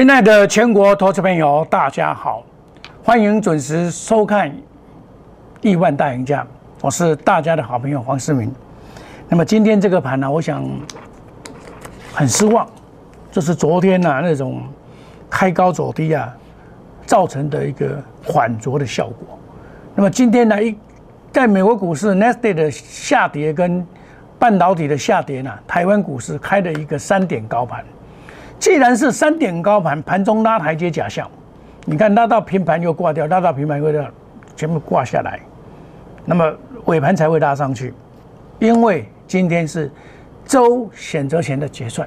亲爱的全国投资朋友，大家好，欢迎准时收看《亿万大赢家》，我是大家的好朋友黄世明。那么今天这个盘呢，我想很失望，就是昨天呢那种开高走低啊造成的一个缓着的效果。那么今天呢，一在美国股市 n e s t a 的下跌跟半导体的下跌呢，台湾股市开了一个三点高盘。既然是三点高盘，盘中拉台阶假象，你看拉到平盘又挂掉，拉到平盘又掉，全部挂下来，那么尾盘才会拉上去，因为今天是周选择权的结算，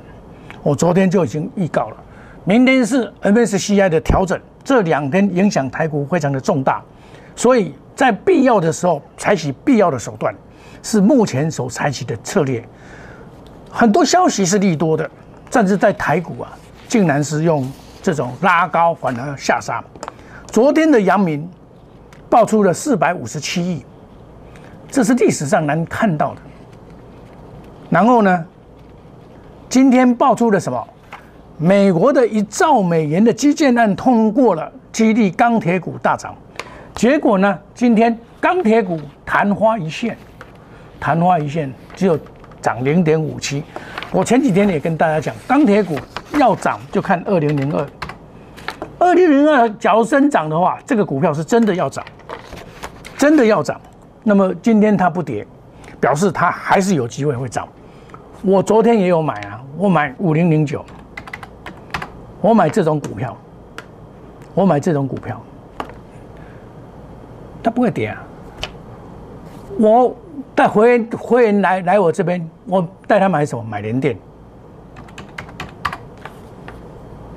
我昨天就已经预告了，明天是 MSCI 的调整，这两天影响台股非常的重大，所以在必要的时候采取必要的手段，是目前所采取的策略，很多消息是利多的。甚至在台股啊，竟然是用这种拉高反而下杀。昨天的阳明爆出了四百五十七亿，这是历史上难看到的。然后呢，今天爆出了什么？美国的一兆美元的基建案通过了，激励钢铁股大涨。结果呢，今天钢铁股昙花一现，昙花一现只有涨零点五七。我前几天也跟大家讲，钢铁股要涨就看二零零二，二零零二假如升涨的话，这个股票是真的要涨，真的要涨。那么今天它不跌，表示它还是有机会会涨。我昨天也有买啊，我买五零零九，我买这种股票，我买这种股票，它不会跌啊，我。带会员会员来来我这边，我带他买什么？买联电，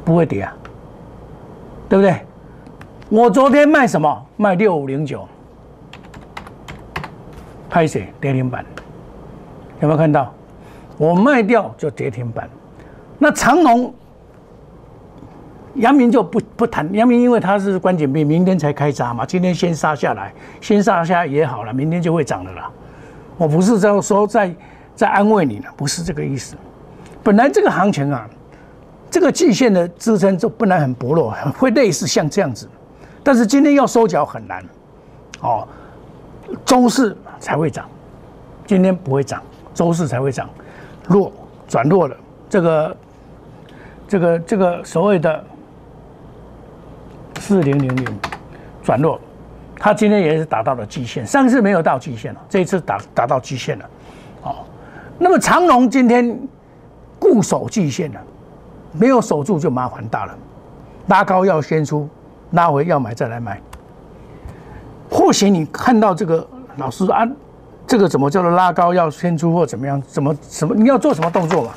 不会跌啊，对不对？我昨天卖什么？卖六五零九，拍谁？跌停板，有没有看到？我卖掉就跌停板。那长隆、阳明就不不谈，阳明因为它是关键币，明天才开闸嘛，今天先杀下来，先杀下也好了，明天就会涨的啦。我不是在说在在安慰你呢，不是这个意思。本来这个行情啊，这个季线的支撑就本来很薄弱，会类似像这样子。但是今天要收脚很难，哦，周四才会涨，今天不会涨，周四才会涨，弱转弱了。这个这个这个所谓的四零零零转弱。它今天也是达到了极限，上次没有到极限了，这一次达达到极限了，哦，那么长龙今天固守极限了，没有守住就麻烦大了，拉高要先出，拉回要买再来买。或许你看到这个老师啊，这个怎么叫做拉高要先出或怎么样？怎么什么你要做什么动作嘛？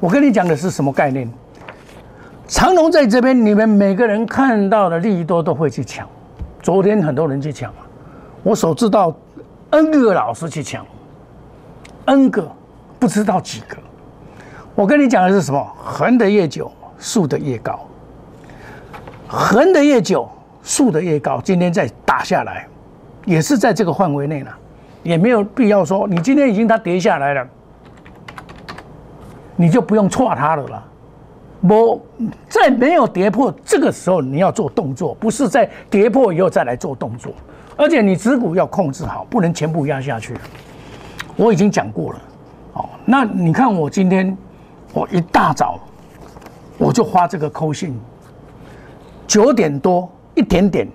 我跟你讲的是什么概念？长龙在这边，你们每个人看到的利益多都会去抢。昨天很多人去抢我所知道 N 个老师去抢，N 个不知道几个。我跟你讲的是什么？横的越久，竖的越高。横的越久，竖的越高。今天再打下来，也是在这个范围内了，也没有必要说你今天已经它跌下来了，你就不用错它了啦。我在没有跌破这个时候，你要做动作，不是在跌破以后再来做动作。而且你持股要控制好，不能全部压下去。我已经讲过了，哦，那你看我今天我一大早我就发这个扣信，九点多一点点，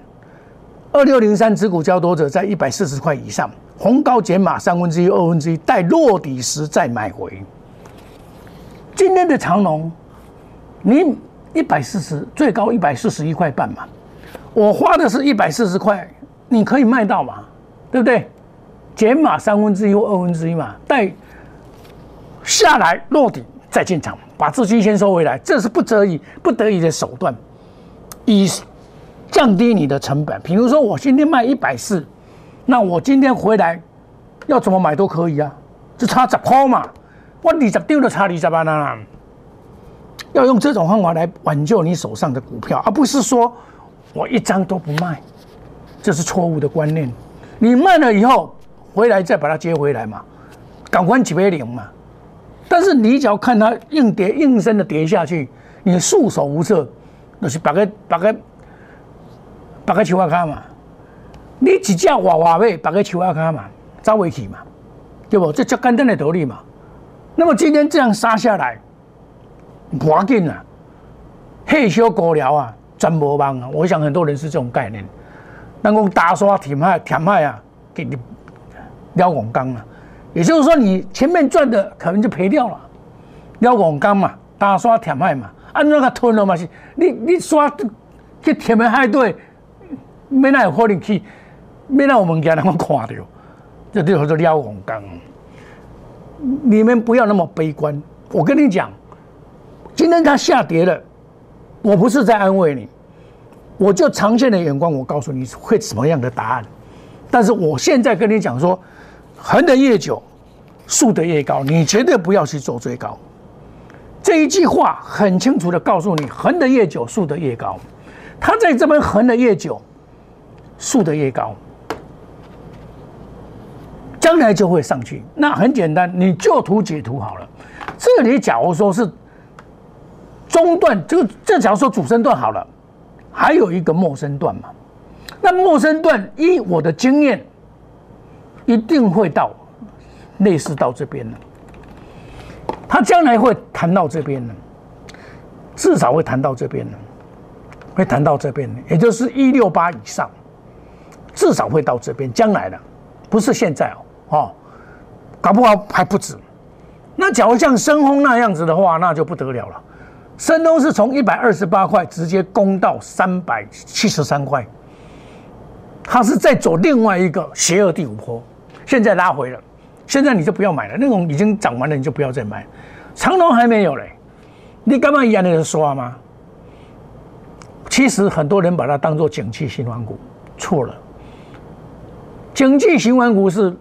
二六零三持股交多者在一百四十块以上，红高减码三分之一、二分之一，待落底时再买回。今天的长龙。你一百四十最高一百四十一块半嘛，我花的是一百四十块，你可以卖到嘛，对不对？减码三分之一或二分之一嘛，待下来落底再进场，把资金先收回来，这是不得已不得已的手段，以降低你的成本。比如说我今天卖一百四，那我今天回来要怎么买都可以啊，就差十块嘛，我二十丢就差二十万啦。要用这种方法来挽救你手上的股票，而不是说我一张都不卖，这是错误的观念。你卖了以后回来再把它接回来嘛，赶快几倍零嘛。但是你只要看它硬跌硬升的跌下去，你束手无策，就是把个把个把个球啊卡嘛，你只只娃娃尾把个球啊卡嘛，走未去嘛，对不？这叫简单的道理嘛。那么今天这样杀下来，不要紧啊，退休过了啊，真无望啊。我想很多人是这种概念，那讲打刷填海填海啊，给你撩拱钢啊，也就是说你前面赚的可能就赔掉了，撩拱钢嘛，打刷填海嘛，按那个吞了嘛是，你你刷去填的海对，没那有可能去，没那我们家人看到，这就叫做撩拱钢。你们不要那么悲观，我跟你讲，今天它下跌了，我不是在安慰你，我就长线的眼光，我告诉你会什么样的答案。但是我现在跟你讲说，横的越久，竖的越高，你绝对不要去做最高。这一句话很清楚的告诉你，横的越久，竖的越高。它在这边横的越久，竖的越高。将来就会上去，那很简单，你就图解图好了。这里假如说是中段，这个这假如说主升段好了，还有一个末升段嘛。那末升段依我的经验，一定会到类似到这边的，他将来会谈到这边的，至少会谈到这边的，会谈到这边的，也就是一六八以上，至少会到这边。将来的，不是现在哦。哦，搞不好还不止。那假如像深丰那样子的话，那就不得了了。深丰是从一百二十八块直接攻到三百七十三块，它是在走另外一个邪恶第五波，现在拉回了。现在你就不要买了，那种已经涨完了，你就不要再买。长隆还没有嘞，你干嘛一样的刷吗？其实很多人把它当做景气循环股，错了。景气循环股是。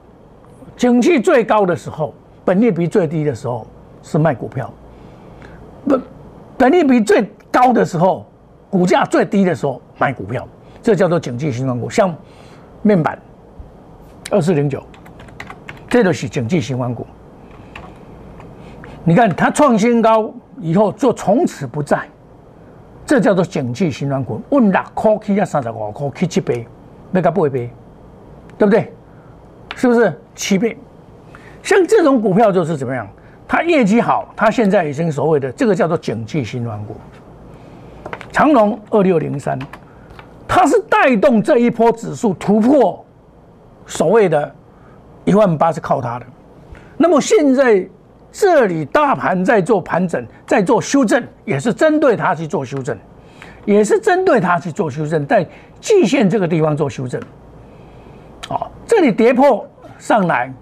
景气最高的时候，本利比最低的时候是卖股票；不本利比最高的时候，股价最低的时候买股票，这叫做景气循环股。像面板二四零九，这都是景气循环股。你看它创新高以后就从此不在，这叫做景气循环股。问六块起啊三十五块去七倍，那个八倍，对不对？是不是？七倍，像这种股票就是怎么样？它业绩好，它现在已经所谓的这个叫做景气新软股。长隆二六零三，它是带动这一波指数突破所谓的一万八，是靠它的。那么现在这里大盘在做盘整，在做修正，也是针对它去做修正，也是针对它去做修正，在季线这个地方做修正。哦，这里跌破。上来，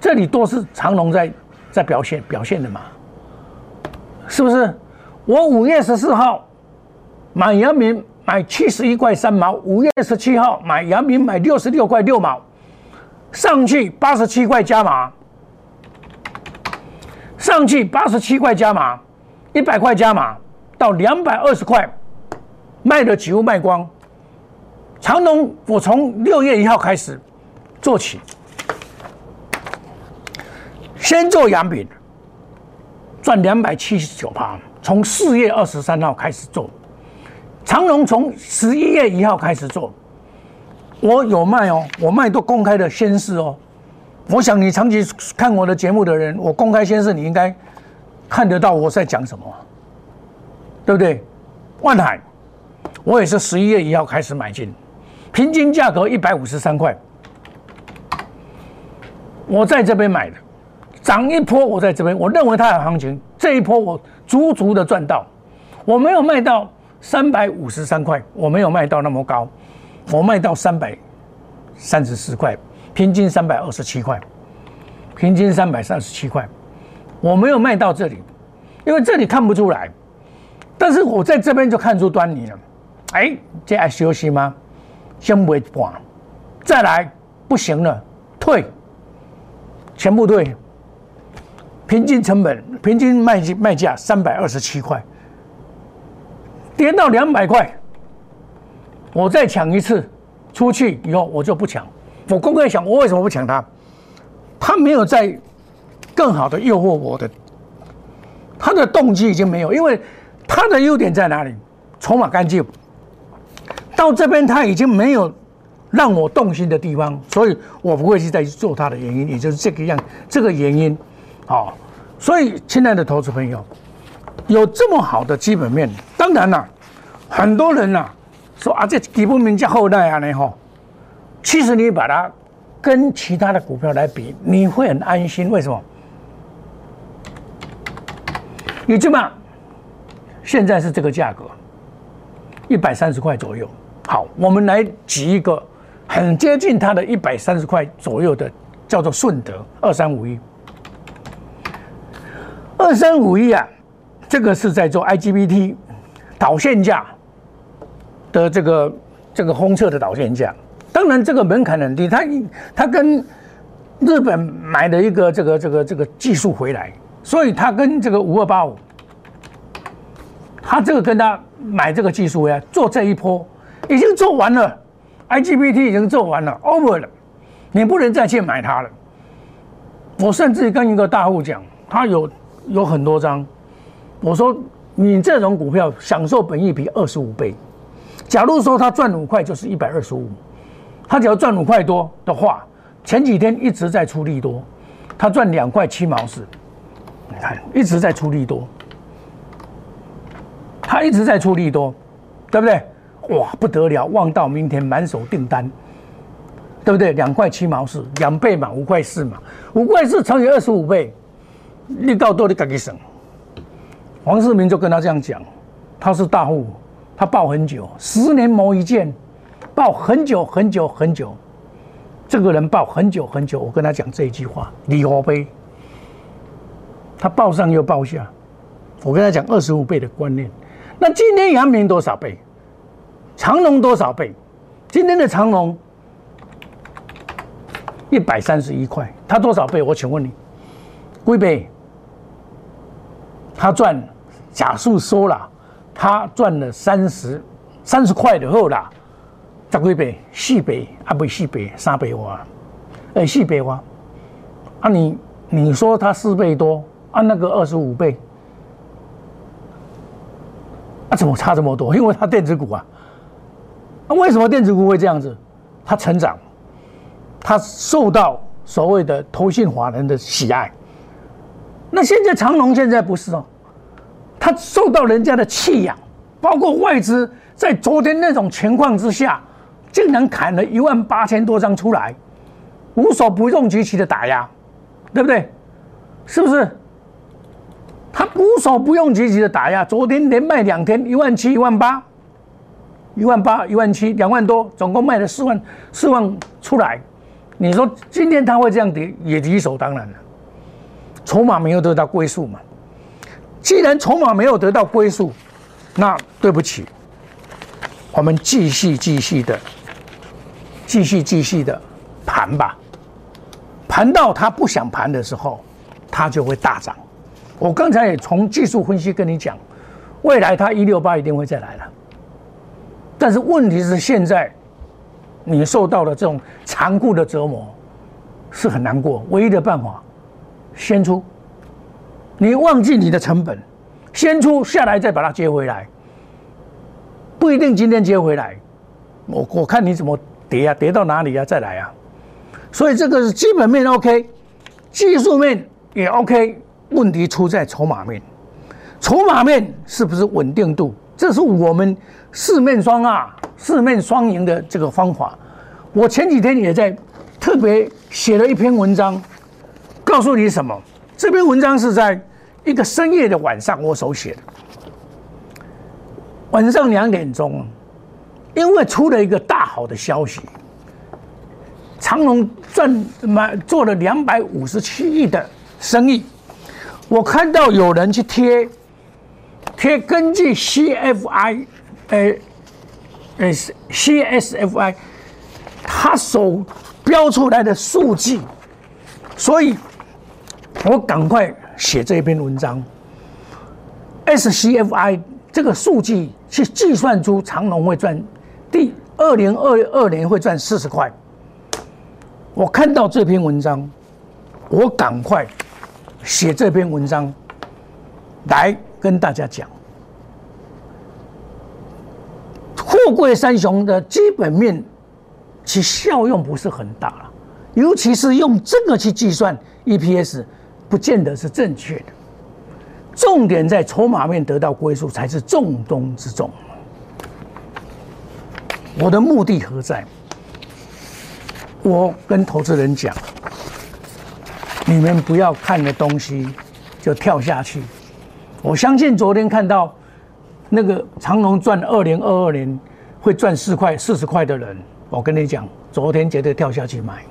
这里都是长龙在在表现表现的嘛，是不是？我五月十四号买阳明买七十一块三毛，五月十七号买阳明买六十六块六毛，上去八十七块加码，上去八十七块加码，一百块加码到两百二十块，卖的几乎卖光。长龙我从六月一号开始做起。先做阳饼，赚两百七十九趴。从四月二十三号开始做，长隆从十一月一号开始做，我有卖哦，我卖都公开的宣示哦。我想你长期看我的节目的人，我公开宣示，你应该看得到我在讲什么，对不对？万海，我也是十一月一号开始买进，平均价格一百五十三块，我在这边买的。涨一波，我在这边，我认为它有行情。这一波我足足的赚到，我没有卖到三百五十三块，我没有卖到那么高，我卖到三百三十四块，平均三百二十七块，平均三百三十七块，我没有卖到这里，因为这里看不出来，但是我在这边就看出端倪了。哎，这还休息吗？先不管，再来不行了，退，全部退。平均成本，平均卖卖价三百二十七块，跌到两百块，我再抢一次，出去以后我就不抢。我公开想，我为什么不抢它？他没有在更好的诱惑我的，他的动机已经没有，因为它的优点在哪里？筹码干净，到这边它已经没有让我动心的地方，所以我不会去再去做它的原因，也就是这个样这个原因，好，所以亲爱的投资朋友，有这么好的基本面，当然了，很多人呐说啊，这基本面较后代啊，呢吼，其实你把它跟其他的股票来比，你会很安心，为什么？你这么现在是这个价格，一百三十块左右。好，我们来举一个很接近它的一百三十块左右的，叫做顺德二三五一。二三五一啊，这个是在做 IGBT 导线架的这个这个轰测的导线架。当然，这个门槛很低，它它跟日本买的一个这个这个这个技术回来。所以他跟这个五二八五，他这个跟他买这个技术呀，做这一波已经做完了，IGBT 已经做完了，over 了，你不能再去买它了。我甚至跟一个大户讲，他有有很多张，我说你这种股票享受本益比二十五倍，假如说他赚五块就是一百二十五，他只要赚五块多的话，前几天一直在出利多，他赚两块七毛四。你看，一直在出利多，他一直在出利多，对不对？哇，不得了，望到明天满手订单，对不对？两块七毛四，两倍嘛，五块四嘛，五块四乘以二十五倍，你到多，你自己省。黄世明就跟他这样讲，他是大户，他报很久，十年磨一剑，报很久很久很久。这个人报很久很久，我跟他讲这一句话，李华杯。他报上又报下，我跟他讲二十五倍的观念。那今天阳明多少倍？长隆多少倍？今天的长隆一百三十一块，他多少倍？我请问你，贵倍？他赚，假数说了，他赚了三十三十块的后啦，十几倍？四倍？啊，不四倍，三倍哇？哎，四倍哇？啊，你你说他四倍多？按那个二十五倍，啊，怎么差这么多？因为它电子股啊，那为什么电子股会这样子？它成长，它受到所谓的投信华人的喜爱。那现在长隆现在不是哦，它受到人家的弃养，包括外资在昨天那种情况之下，竟然砍了一万八千多张出来，无所不用其极的打压，对不对？是不是？他无所不用其极的打压，昨天连卖两天，一万七、一万八、一万八、一万七，两万多，总共卖了四万四万出来。你说今天他会这样跌，也理所当然了。筹码没有得到归宿嘛？既然筹码没有得到归宿，那对不起，我们继续继续的，继续继续的盘吧。盘到他不想盘的时候，他就会大涨。我刚才也从技术分析跟你讲，未来他一六八一定会再来了，但是问题是现在你受到了这种残酷的折磨，是很难过。唯一的办法，先出，你忘记你的成本，先出下来再把它接回来，不一定今天接回来，我我看你怎么跌啊，跌到哪里啊，再来啊。所以这个是基本面 OK，技术面也 OK。问题出在筹码面，筹码面是不是稳定度？这是我们四面双啊，四面双赢的这个方法。我前几天也在特别写了一篇文章，告诉你什么？这篇文章是在一个深夜的晚上我手写的，晚上两点钟，因为出了一个大好的消息，长隆赚买做了两百五十七亿的生意。我看到有人去贴贴，根据 CFI，呃，呃，CSFI，他所标出来的数据，所以我赶快写这篇文章。SCFI 这个数据去计算出长隆会赚第二零二二年会赚四十块。我看到这篇文章，我赶快。写这篇文章来跟大家讲，富贵三雄的基本面其效用不是很大了，尤其是用这个去计算 EPS，不见得是正确的。重点在筹码面得到归宿才是重中之重。我的目的何在？我跟投资人讲，你们不要看的东西就跳下去。我相信昨天看到那个长隆赚二零二二年会赚四块四十块的人，我跟你讲，昨天绝对跳下去买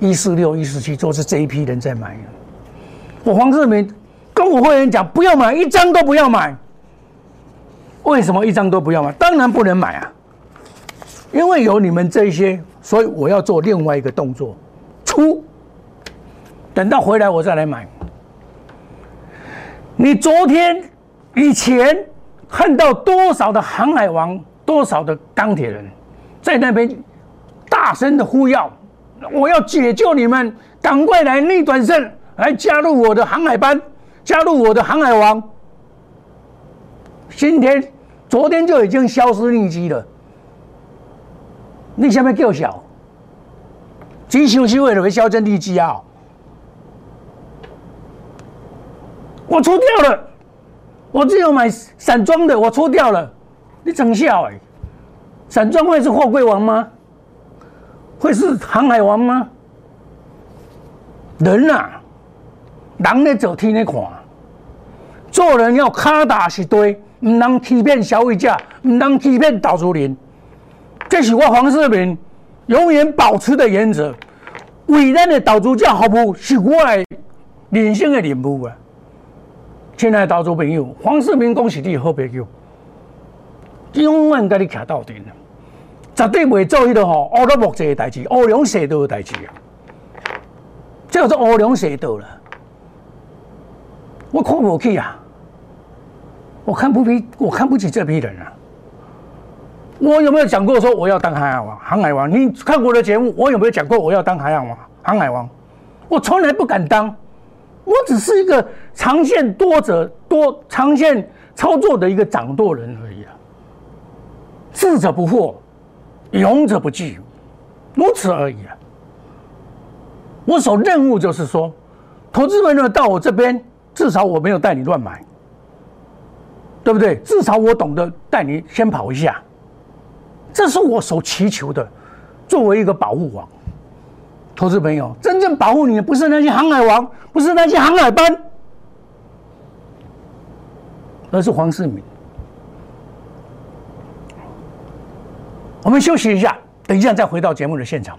一四六一四七，都是这一批人在买。我黄世明跟我会员讲，不要买一张都不要买。为什么一张都不要买？当然不能买啊，因为有你们这些。所以我要做另外一个动作，出，等到回来我再来买。你昨天以前看到多少的航海王，多少的钢铁人，在那边大声的呼叫，我要解救你们，赶快来逆转胜，来加入我的航海班，加入我的航海王。今天、昨天就已经消失匿迹了。你下面叫小，几想是为了会销声匿迹啊？我出掉了，我只有买散装的，我出掉了。你真笑哎！散装会是货柜王吗？会是航海王吗？人啊，人咧走天咧看，做人要卡打实堆，唔能欺骗消费者，唔能欺骗投资人。这是我黄世明永远保持的原则。伟大的导主教服务是我的人生的任务啊！亲爱的导主朋友，黄世明恭喜你好朋友，永远跟你徛到底绝对袂做迄个吼乌龙木这的代志，乌龙蛇道的代志啊！叫做乌龙蛇道了，我看不起啊！我看不起，我看不起这批人啊！我有没有讲过说我要当海王？航海王？你看我的节目，我有没有讲过我要当海王？航海王？我从来不敢当，我只是一个长线多者多长线操作的一个掌舵人而已啊。智者不惑，勇者不惧，如此而已啊。我所任务就是说，投资人呢到我这边，至少我没有带你乱买，对不对？至少我懂得带你先跑一下。这是我所祈求的，作为一个保护网，投资朋友，真正保护你的不是那些航海王，不是那些航海班，而是黄世明。我们休息一下，等一下再回到节目的现场。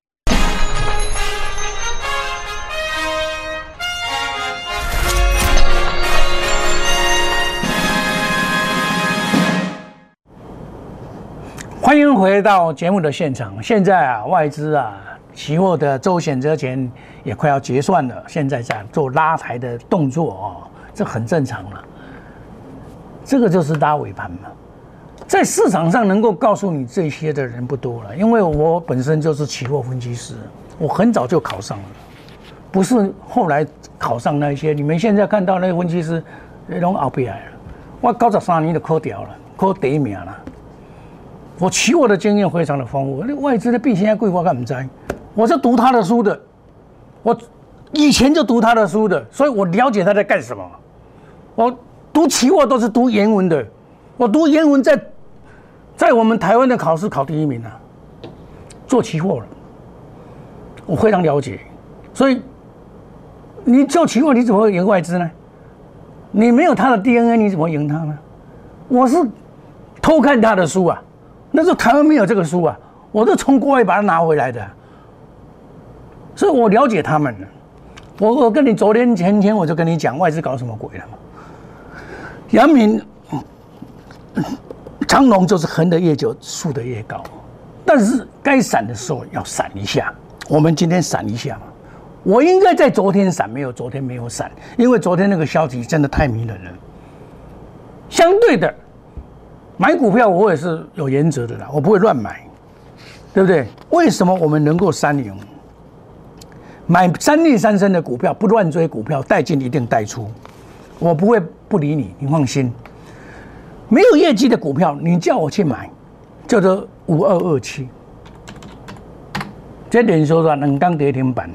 回到节目的现场。现在啊，外资啊，期货的周选择权也快要结算了，现在在做拉抬的动作哦，这很正常了。这个就是拉尾盘嘛。在市场上能够告诉你这些的人不多了，因为我本身就是期货分析师，我很早就考上了，不是后来考上那些。你们现在看到那个分析师，拢熬不来了。我高十三年就考掉了，考第一名了。我期货的经验非常的丰富，那外资的币现在贵我干唔知，我是读他的书的，我以前就读他的书的，所以我了解他在干什么。我读期货都是读原文的，我读原文在在我们台湾的考试考第一名啊，做期货了，我非常了解。所以你做期货，你怎么会赢外资呢？你没有他的 DNA，你怎么赢他呢？我是偷看他的书啊，那时候台湾没有这个书啊，我是从国外把它拿回来的，所以我了解他们。我我跟你昨天前天我就跟你讲外资搞什么鬼了嘛？杨明、长龙就是横的越久，竖的越高，但是该闪的时候要闪一下。我们今天闪一下嘛，我应该在昨天闪，没有昨天没有闪，因为昨天那个消息真的太迷人了。相对的，买股票我也是有原则的啦，我不会乱买，对不对？为什么我们能够三赢？买三利三升的股票，不乱追股票，带进一定带出，我不会不理你，你放心。没有业绩的股票，你叫我去买，叫做五二二七。这连说说冷钢跌停板，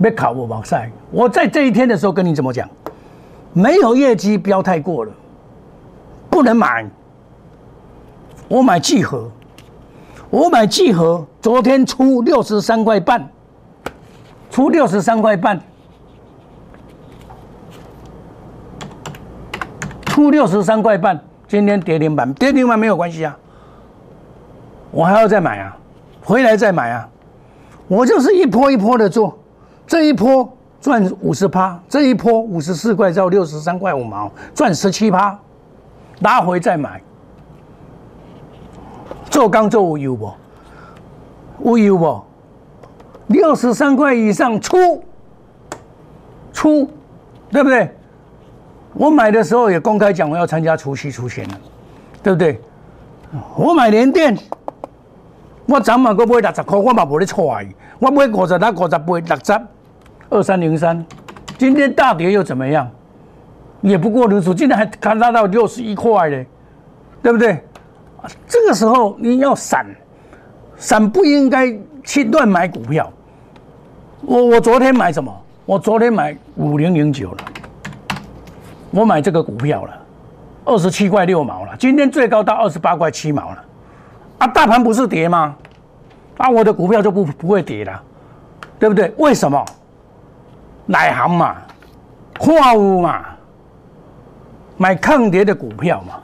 别考我往赛。我在这一天的时候跟你怎么讲？没有业绩不要太过了，不能买。我买聚合，我买聚合，昨天出六十三块半。出六十三块半，出六十三块半，今天跌停板，跌停板没有关系啊，我还要再买啊，回来再买啊，我就是一波一波的做，这一波赚五十趴，这一波五十四块到六十三块五毛，赚十七趴，拉回再买，做刚做有不？有有不？六十三块以上出出，对不对？我买的时候也公开讲，我要参加除夕出现了，对不对？我买联电，我昨晚我买六十块，我嘛无咧错啊！我买五十六、五十八、六十二三零三，今天大跌又怎么样？也不过如此，今天还看拉到六十一块嘞，对不对？这个时候你要闪，闪不应该去乱买股票。我我昨天买什么？我昨天买五零零九了，我买这个股票了，二十七块六毛了。今天最高到二十八块七毛了，啊，大盘不是跌吗？啊，我的股票就不不会跌了，对不对？为什么？奶行嘛，货物嘛，买抗跌的股票嘛，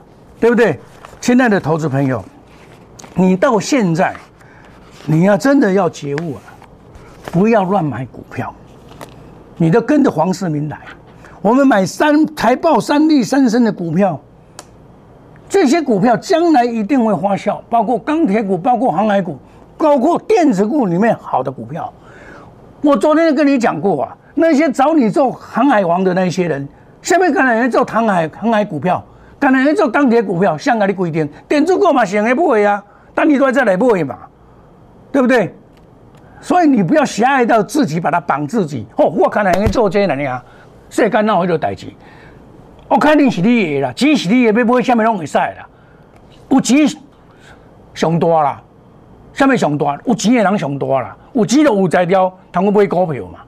对不对？亲爱的投资朋友，你到现在，你要真的要觉悟啊！不要乱买股票，你都跟着黄世明来。我们买三财报三利三升的股票，这些股票将来一定会发酵，包括钢铁股，包括航海股，包括电子股里面好的股票。我昨天跟你讲过啊，那些找你做航海王的那些人，下面可能人做航海航海股票，可能人做钢铁股票，香港的规定，电子股嘛，想也不会啊，但你都在来不会嘛，对不对？所以你不要狭隘到自己把它绑自己。哦，我看人做这个呢，世间哪有迄个代志？我肯定是你的啦，钱是你的，要买什么拢会使啦。有钱上大啦，什么上大？有钱的人上大啦，有钱就有才调，通过买股票嘛。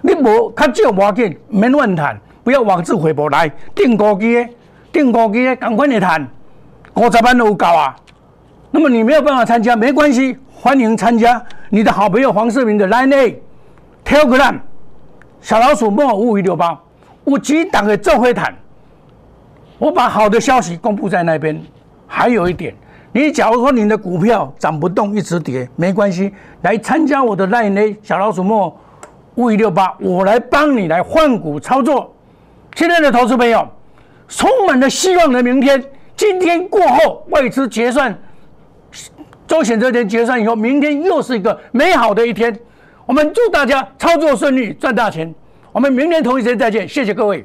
你无较少无要紧，免乱谈，不要妄自菲薄来订高机的，订高机，赶快来谈，五十万都有够啊。那么你没有办法参加，没关系，欢迎参加。你的好朋友黄世明的 Line A Telegram 小老鼠莫五五六八，我几档的做会谈，我把好的消息公布在那边。还有一点，你假如说你的股票涨不动，一直跌，没关系，来参加我的 Line A 小老鼠莫五五六八，我来帮你来换股操作。亲爱的投资朋友，充满了希望的明天，今天过后外资结算。周选择权结算以后，明天又是一个美好的一天。我们祝大家操作顺利，赚大钱。我们明天同一时间再见，谢谢各位。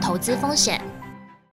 投资风险。